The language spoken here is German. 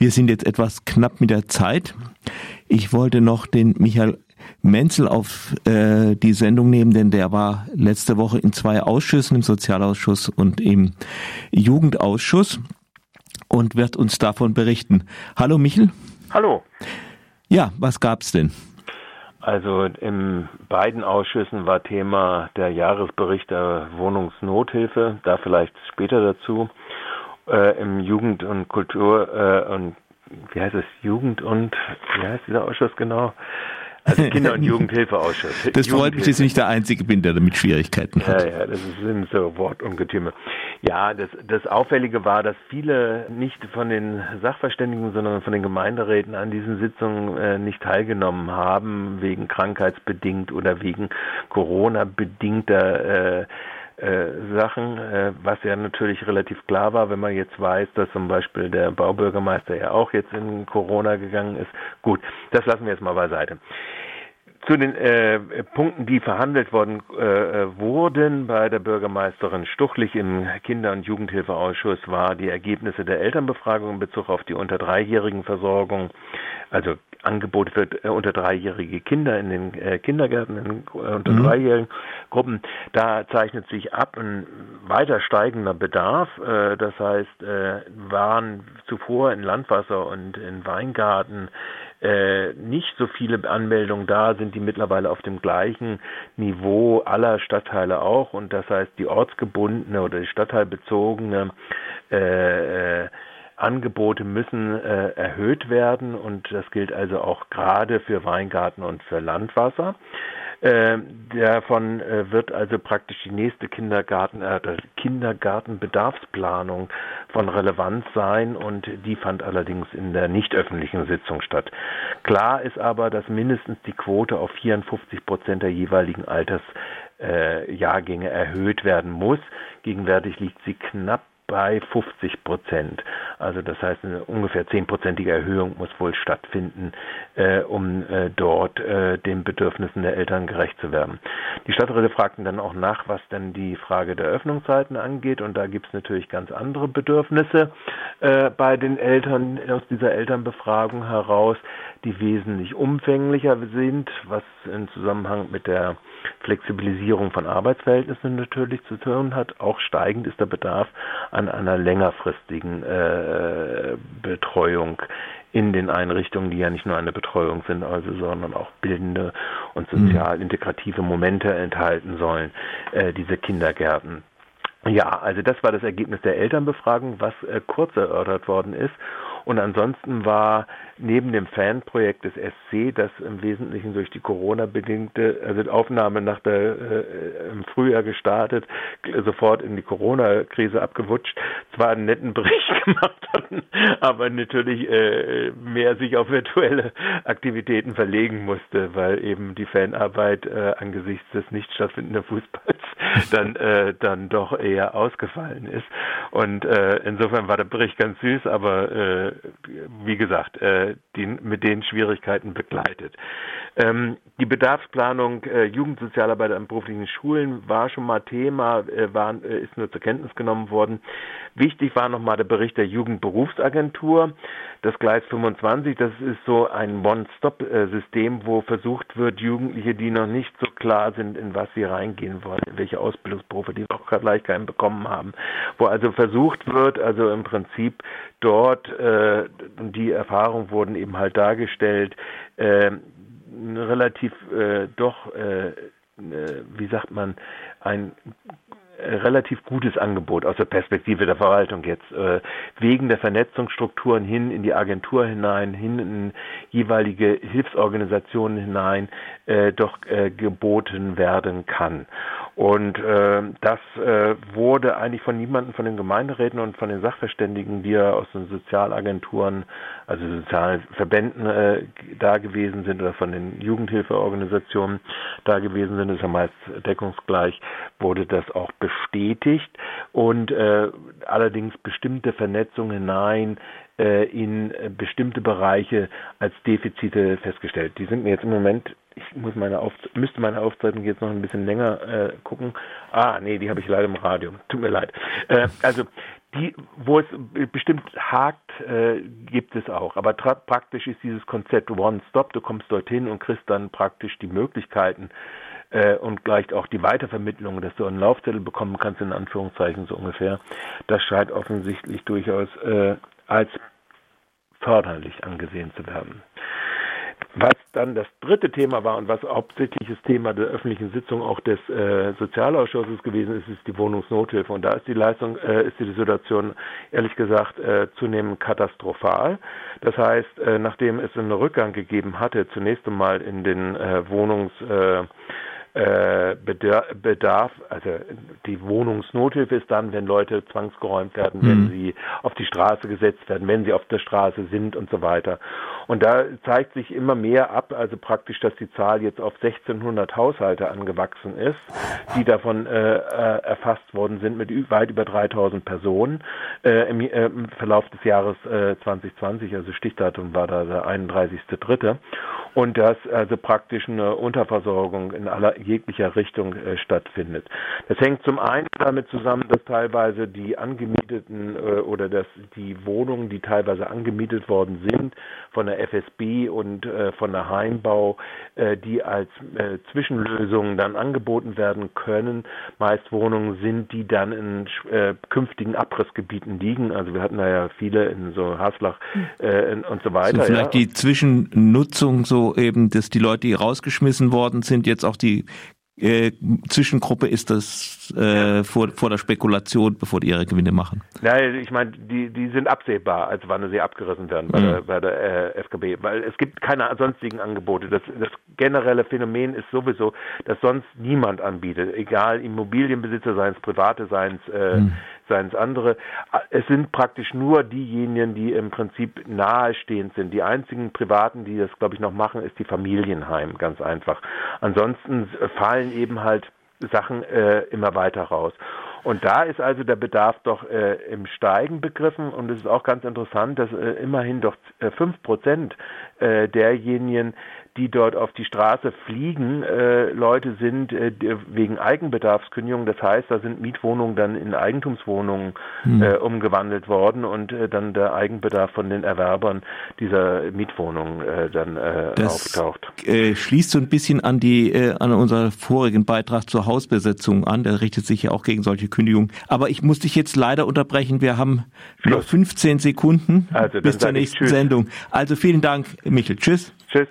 Wir sind jetzt etwas knapp mit der Zeit. Ich wollte noch den Michael Menzel auf äh, die Sendung nehmen, denn der war letzte Woche in zwei Ausschüssen, im Sozialausschuss und im Jugendausschuss und wird uns davon berichten. Hallo Michel. Hallo. Ja, was gab's denn? Also in beiden Ausschüssen war Thema der Jahresbericht der Wohnungsnothilfe, da vielleicht später dazu. Äh, Im Jugend- und Kultur äh, und wie heißt es, Jugend und wie heißt dieser Ausschuss genau? Also Kinder- und Jugendhilfeausschuss. Das freut mich, dass ich nicht der Einzige bin, der damit Schwierigkeiten hat. Ja, ja, das sind so Wortungetüme. Ja, das, das Auffällige war, dass viele nicht von den Sachverständigen, sondern von den Gemeinderäten an diesen Sitzungen äh, nicht teilgenommen haben, wegen krankheitsbedingt oder wegen Corona-bedingter äh, äh, Sachen, äh, was ja natürlich relativ klar war, wenn man jetzt weiß, dass zum Beispiel der Baubürgermeister ja auch jetzt in Corona gegangen ist. Gut, das lassen wir jetzt mal beiseite. Zu den äh, Punkten, die verhandelt worden äh, wurden bei der Bürgermeisterin Stuchlich im Kinder- und Jugendhilfeausschuss war die Ergebnisse der Elternbefragung in Bezug auf die unter dreijährigen Versorgung, also Angebote für äh, unter dreijährige Kinder in den äh, Kindergärten, in äh, unter mhm. dreijährigen Gruppen. Da zeichnet sich ab ein weiter steigender Bedarf. Äh, das heißt, äh, waren zuvor in Landwasser und in Weingarten äh, nicht so viele Anmeldungen da, sind die mittlerweile auf dem gleichen Niveau aller Stadtteile auch. Und das heißt, die ortsgebundene oder die stadtteilbezogene äh, äh, Angebote müssen äh, erhöht werden und das gilt also auch gerade für Weingarten und für Landwasser. Äh, davon äh, wird also praktisch die nächste Kindergarten, äh, Kindergartenbedarfsplanung von Relevanz sein und die fand allerdings in der nicht öffentlichen Sitzung statt. Klar ist aber, dass mindestens die Quote auf 54 Prozent der jeweiligen Altersjahrgänge erhöht werden muss. Gegenwärtig liegt sie knapp bei 50 Prozent. Also das heißt, eine ungefähr zehnprozentige Erhöhung muss wohl stattfinden, äh, um äh, dort äh, den Bedürfnissen der Eltern gerecht zu werden. Die Stadträte fragten dann auch nach, was denn die Frage der Öffnungszeiten angeht. Und da gibt es natürlich ganz andere Bedürfnisse äh, bei den Eltern aus dieser Elternbefragung heraus, die wesentlich umfänglicher sind, was im Zusammenhang mit der Flexibilisierung von Arbeitsverhältnissen natürlich zu tun hat. Auch steigend ist der Bedarf an einer längerfristigen äh, Betreuung in den Einrichtungen, die ja nicht nur eine Betreuung sind, also sondern auch bildende und mhm. sozial integrative Momente enthalten sollen, äh, diese Kindergärten. Ja, also das war das Ergebnis der Elternbefragung, was äh, kurz erörtert worden ist. Und ansonsten war neben dem Fanprojekt des SC, das im Wesentlichen durch die Corona-bedingte, also die Aufnahme nach der äh, im Frühjahr gestartet, sofort in die Corona-Krise abgewutscht, zwar einen netten Bericht gemacht hatten, aber natürlich äh, mehr sich auf virtuelle Aktivitäten verlegen musste, weil eben die Fanarbeit äh, angesichts des nicht stattfindenden Fußballs dann äh, dann doch eher ausgefallen ist. Und äh, insofern war der Bericht ganz süß, aber äh, wie gesagt, äh, die, mit den Schwierigkeiten begleitet. Ähm, die Bedarfsplanung äh, Jugendsozialarbeit an beruflichen Schulen war schon mal Thema, äh, war, äh, ist nur zur Kenntnis genommen worden. Wichtig war nochmal der Bericht der Jugendberufsagentur. Das Gleis 25, das ist so ein One-Stop-System, wo versucht wird, Jugendliche, die noch nicht so klar sind, in was sie reingehen wollen, in welche Ausbildungsberufe, die auch gleich keinen bekommen haben, wo also versucht wird, also im Prinzip dort, äh, die Erfahrungen wurden eben halt dargestellt, äh, relativ äh, doch, äh, äh, wie sagt man, ein relativ gutes Angebot aus der Perspektive der Verwaltung jetzt, äh, wegen der Vernetzungsstrukturen hin in die Agentur hinein, hin in jeweilige Hilfsorganisationen hinein, äh, doch äh, geboten werden kann. Und äh, das äh, wurde eigentlich von niemandem von den Gemeinderäten und von den Sachverständigen, die ja aus den Sozialagenturen, also sozialen Verbänden äh, da gewesen sind oder von den Jugendhilfeorganisationen da gewesen sind, ist ja meist deckungsgleich, wurde das auch bestätigt. Und äh, allerdings bestimmte Vernetzungen hinein in bestimmte Bereiche als Defizite festgestellt. Die sind mir jetzt im Moment ich muss meine müsste meine Aufzeichnung jetzt noch ein bisschen länger äh, gucken. Ah, nee, die habe ich leider im Radio. Tut mir leid. Äh, also die, wo es bestimmt hakt, äh, gibt es auch. Aber praktisch ist dieses Konzept One-Stop. Du kommst dorthin und kriegst dann praktisch die Möglichkeiten äh, und gleich auch die Weitervermittlung, dass du einen Laufzettel bekommen kannst, in Anführungszeichen so ungefähr. Das scheint offensichtlich durchaus äh, als förderlich angesehen zu werden. Was dann das dritte Thema war und was hauptsächliches Thema der öffentlichen Sitzung auch des äh, Sozialausschusses gewesen ist, ist die Wohnungsnothilfe. Und da ist die Leistung, äh, ist die Situation ehrlich gesagt äh, zunehmend katastrophal. Das heißt, äh, nachdem es einen Rückgang gegeben hatte, zunächst einmal in den äh, Wohnungs äh, Bedarf, also die Wohnungsnothilfe ist dann, wenn Leute zwangsgeräumt werden, wenn mhm. sie auf die Straße gesetzt werden, wenn sie auf der Straße sind und so weiter. Und da zeigt sich immer mehr ab, also praktisch, dass die Zahl jetzt auf 1600 Haushalte angewachsen ist, die davon äh, äh, erfasst worden sind mit weit über 3000 Personen äh, im, äh, im, Verlauf des Jahres 2020, äh, also Stichdatum war da der 31.3. Und dass also praktisch eine Unterversorgung in aller jeglicher Richtung äh, stattfindet. Das hängt zum einen damit zusammen, dass teilweise die angemieteten oder dass die Wohnungen, die teilweise angemietet worden sind, von der FSB und äh, von der Heimbau, äh, die als äh, Zwischenlösungen dann angeboten werden können, meist Wohnungen sind, die dann in äh, künftigen Abrissgebieten liegen. Also wir hatten da ja viele in so Haslach äh, und so weiter. So vielleicht ja. die Zwischennutzung so eben, dass die Leute, die rausgeschmissen worden sind, jetzt auch die äh, Zwischengruppe ist das äh, vor, vor der Spekulation, bevor die ihre Gewinne machen? Nein, ich meine, die, die sind absehbar, als wann sie abgerissen werden bei mhm. der, bei der äh, FKB, weil es gibt keine sonstigen Angebote. Das, das generelle Phänomen ist sowieso, dass sonst niemand anbietet, egal Immobilienbesitzer, seien es private, seien es äh, mhm seien es andere. Es sind praktisch nur diejenigen, die im Prinzip nahestehend sind. Die einzigen Privaten, die das, glaube ich, noch machen, ist die Familienheim, ganz einfach. Ansonsten fallen eben halt Sachen äh, immer weiter raus. Und da ist also der Bedarf doch äh, im Steigen begriffen und es ist auch ganz interessant, dass äh, immerhin doch äh, fünf Prozent äh, derjenigen, die dort auf die Straße fliegen, äh, Leute sind äh, wegen Eigenbedarfskündigung. Das heißt, da sind Mietwohnungen dann in Eigentumswohnungen hm. äh, umgewandelt worden und äh, dann der Eigenbedarf von den Erwerbern dieser Mietwohnungen äh, dann äh, das, auftaucht. Äh, schließt so ein bisschen an die äh, an unseren vorigen Beitrag zur Hausbesetzung an. Der richtet sich ja auch gegen solche Kündigungen. Aber ich muss dich jetzt leider unterbrechen. Wir haben Schluss. noch 15 Sekunden also, bis zur nächsten Sendung. Also vielen Dank, Michel. Tschüss. Tschüss.